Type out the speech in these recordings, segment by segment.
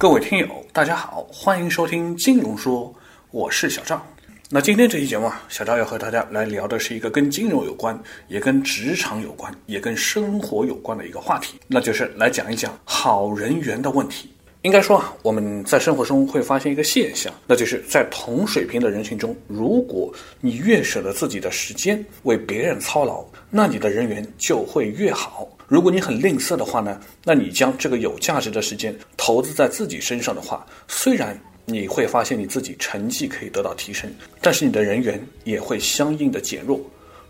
各位听友，大家好，欢迎收听金融说，我是小赵。那今天这期节目啊，小赵要和大家来聊的是一个跟金融有关，也跟职场有关，也跟生活有关的一个话题，那就是来讲一讲好人缘的问题。应该说啊，我们在生活中会发现一个现象，那就是在同水平的人群中，如果你越舍得自己的时间为别人操劳，那你的人缘就会越好。如果你很吝啬的话呢，那你将这个有价值的时间投资在自己身上的话，虽然你会发现你自己成绩可以得到提升，但是你的人缘也会相应的减弱。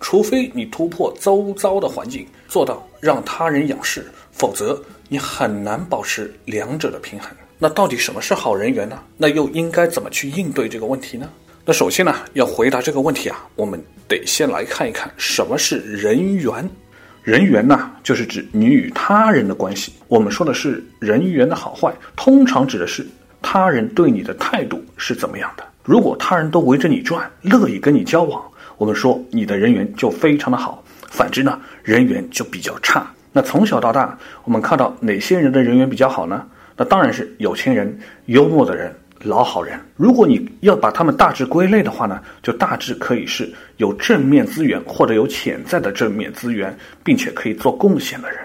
除非你突破周遭的环境，做到让他人仰视，否则你很难保持两者的平衡。那到底什么是好人缘呢？那又应该怎么去应对这个问题呢？那首先呢，要回答这个问题啊，我们得先来看一看什么是人缘。人缘呢，就是指你与他人的关系。我们说的是人缘的好坏，通常指的是他人对你的态度是怎么样的。如果他人都围着你转，乐意跟你交往，我们说你的人缘就非常的好。反之呢，人缘就比较差。那从小到大，我们看到哪些人的人缘比较好呢？那当然是有钱人、幽默的人。老好人，如果你要把他们大致归类的话呢，就大致可以是有正面资源或者有潜在的正面资源，并且可以做贡献的人。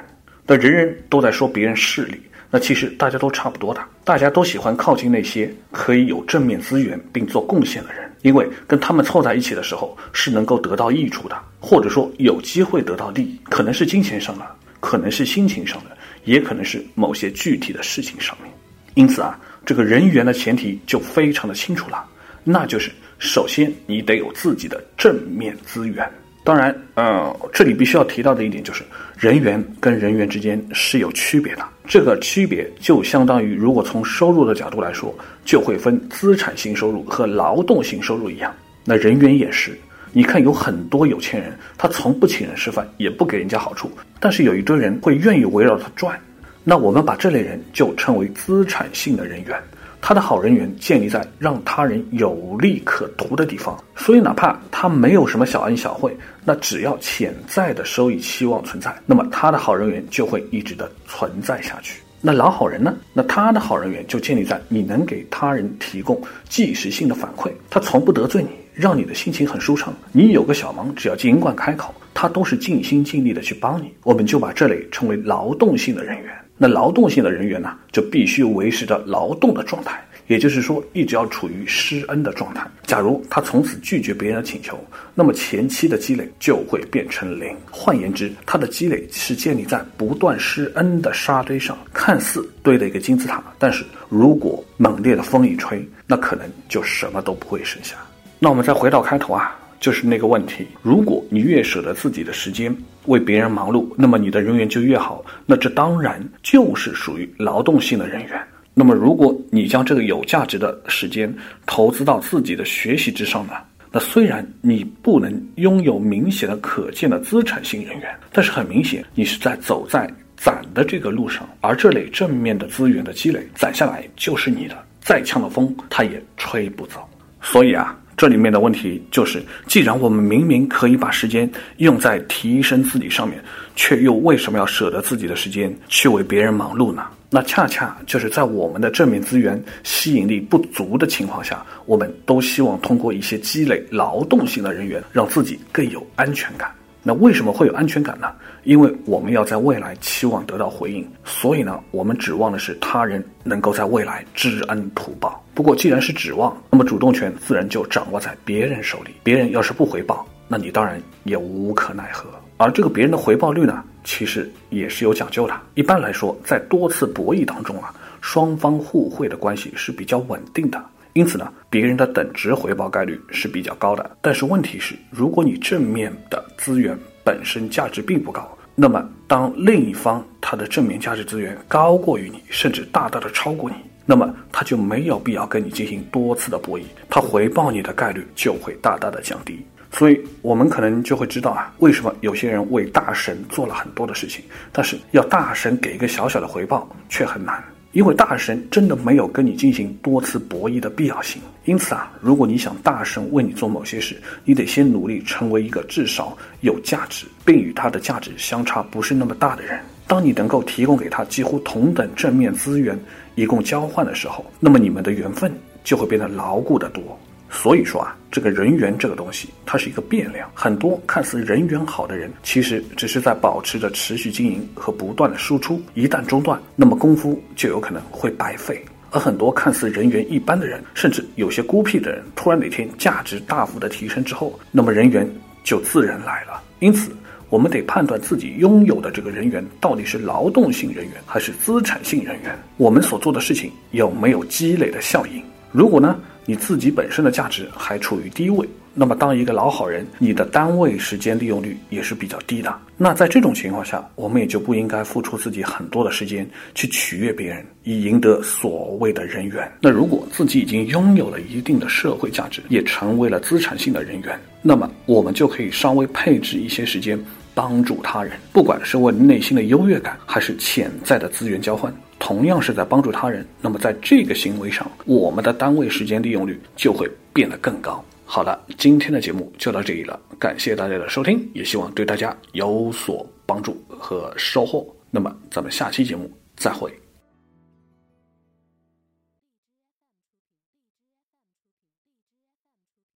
那人人都在说别人势利，那其实大家都差不多的，大家都喜欢靠近那些可以有正面资源并做贡献的人，因为跟他们凑在一起的时候是能够得到益处的，或者说有机会得到利益，可能是金钱上的，可能是心情上的，也可能是某些具体的事情上面。因此啊。这个人缘的前提就非常的清楚了，那就是首先你得有自己的正面资源。当然，呃，这里必须要提到的一点就是，人员跟人员之间是有区别的。这个区别就相当于，如果从收入的角度来说，就会分资产性收入和劳动性收入一样。那人员也是，你看有很多有钱人，他从不请人吃饭，也不给人家好处，但是有一堆人会愿意围绕他转。那我们把这类人就称为资产性的人员，他的好人缘建立在让他人有利可图的地方，所以哪怕他没有什么小恩小惠，那只要潜在的收益期望存在，那么他的好人缘就会一直的存在下去。那老好人呢？那他的好人缘就建立在你能给他人提供即时性的反馈，他从不得罪你，让你的心情很舒畅。你有个小忙，只要尽管开口，他都是尽心尽力的去帮你。我们就把这类称为劳动性的人员。那劳动性的人员呢，就必须维持着劳动的状态，也就是说，一直要处于施恩的状态。假如他从此拒绝别人的请求，那么前期的积累就会变成零。换言之，他的积累是建立在不断施恩的沙堆上，看似堆了一个金字塔，但是如果猛烈的风一吹，那可能就什么都不会剩下。那我们再回到开头啊。就是那个问题，如果你越舍得自己的时间为别人忙碌，那么你的人缘就越好。那这当然就是属于劳动性的人员。那么如果你将这个有价值的时间投资到自己的学习之上呢？那虽然你不能拥有明显的可见的资产性人员，但是很明显你是在走在攒的这个路上，而这类正面的资源的积累攒下来就是你的，再强的风它也吹不走。所以啊。这里面的问题就是，既然我们明明可以把时间用在提升自己上面，却又为什么要舍得自己的时间去为别人忙碌呢？那恰恰就是在我们的正面资源吸引力不足的情况下，我们都希望通过一些积累劳动型的人员，让自己更有安全感。那为什么会有安全感呢？因为我们要在未来期望得到回应，所以呢，我们指望的是他人能够在未来知恩图报。不过，既然是指望，那么主动权自然就掌握在别人手里。别人要是不回报，那你当然也无可奈何。而这个别人的回报率呢，其实也是有讲究的。一般来说，在多次博弈当中啊，双方互惠的关系是比较稳定的。因此呢，别人的等值回报概率是比较高的。但是问题是，如果你正面的资源本身价值并不高，那么当另一方他的正面价值资源高过于你，甚至大大的超过你，那么他就没有必要跟你进行多次的博弈，他回报你的概率就会大大的降低。所以，我们可能就会知道啊，为什么有些人为大神做了很多的事情，但是要大神给一个小小的回报却很难。因为大神真的没有跟你进行多次博弈的必要性，因此啊，如果你想大神为你做某些事，你得先努力成为一个至少有价值，并与他的价值相差不是那么大的人。当你能够提供给他几乎同等正面资源，以供交换的时候，那么你们的缘分就会变得牢固的多。所以说啊，这个人缘这个东西，它是一个变量。很多看似人缘好的人，其实只是在保持着持续经营和不断的输出。一旦中断，那么功夫就有可能会白费。而很多看似人缘一般的人，甚至有些孤僻的人，突然哪天价值大幅的提升之后，那么人缘就自然来了。因此，我们得判断自己拥有的这个人缘到底是劳动性人缘还是资产性人缘。我们所做的事情有没有积累的效应？如果呢？你自己本身的价值还处于低位，那么当一个老好人，你的单位时间利用率也是比较低的。那在这种情况下，我们也就不应该付出自己很多的时间去取悦别人，以赢得所谓的人缘。那如果自己已经拥有了一定的社会价值，也成为了资产性的人员，那么我们就可以稍微配置一些时间帮助他人，不管是为内心的优越感，还是潜在的资源交换。同样是在帮助他人，那么在这个行为上，我们的单位时间利用率就会变得更高。好了，今天的节目就到这里了，感谢大家的收听，也希望对大家有所帮助和收获。那么咱们下期节目再会。